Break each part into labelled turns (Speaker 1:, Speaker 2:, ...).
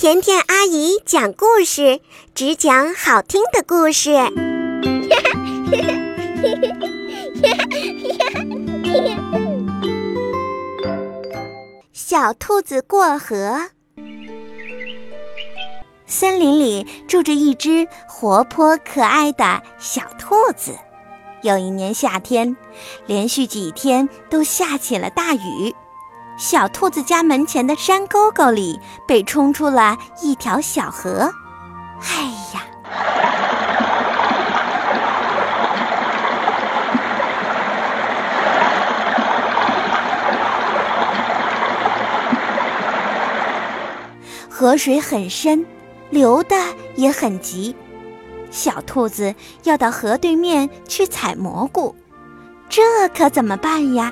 Speaker 1: 甜甜阿姨讲故事，只讲好听的故事。小兔子过河。森林里住着一只活泼可爱的小兔子。有一年夏天，连续几天都下起了大雨。小兔子家门前的山沟沟里被冲出了一条小河，哎呀！河水很深，流的也很急。小兔子要到河对面去采蘑菇，这可怎么办呀？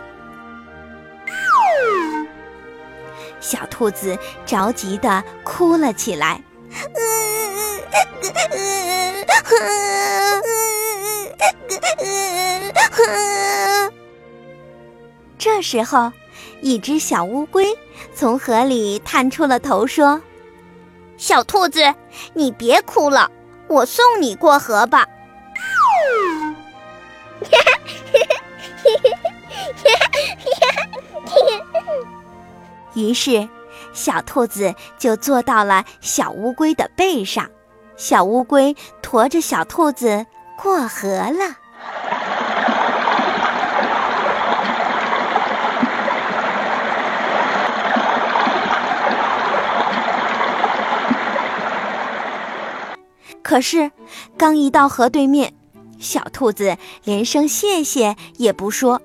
Speaker 1: 小兔子着急地哭了起来。这时候，一只小乌龟从河里探出了头，说：“
Speaker 2: 小兔子，你别哭了，我送你过河吧。”
Speaker 1: 于是，小兔子就坐到了小乌龟的背上，小乌龟驮着小兔子过河了。可是，刚一到河对面，小兔子连声谢谢也不说，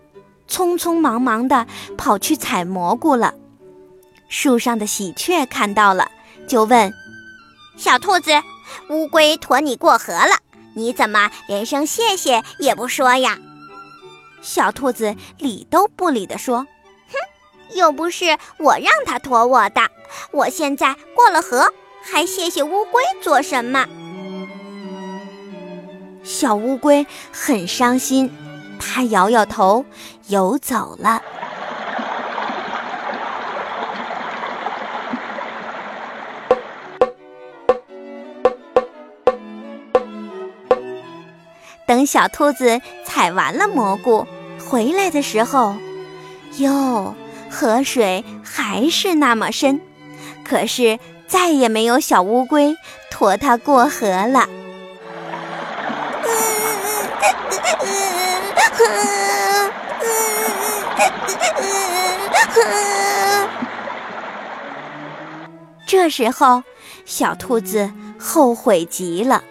Speaker 1: 匆匆忙忙地跑去采蘑菇了。树上的喜鹊看到了，就问：“
Speaker 2: 小兔子，乌龟驮你过河了，你怎么连声谢谢也不说呀？”
Speaker 1: 小兔子理都不理地说：“
Speaker 2: 哼，又不是我让它驮我的，我现在过了河，还谢谢乌龟做什么？”
Speaker 1: 小乌龟很伤心，它摇摇头，游走了。等小兔子采完了蘑菇回来的时候，哟，河水还是那么深，可是再也没有小乌龟驮它过河了。这时候，小兔子后悔极了。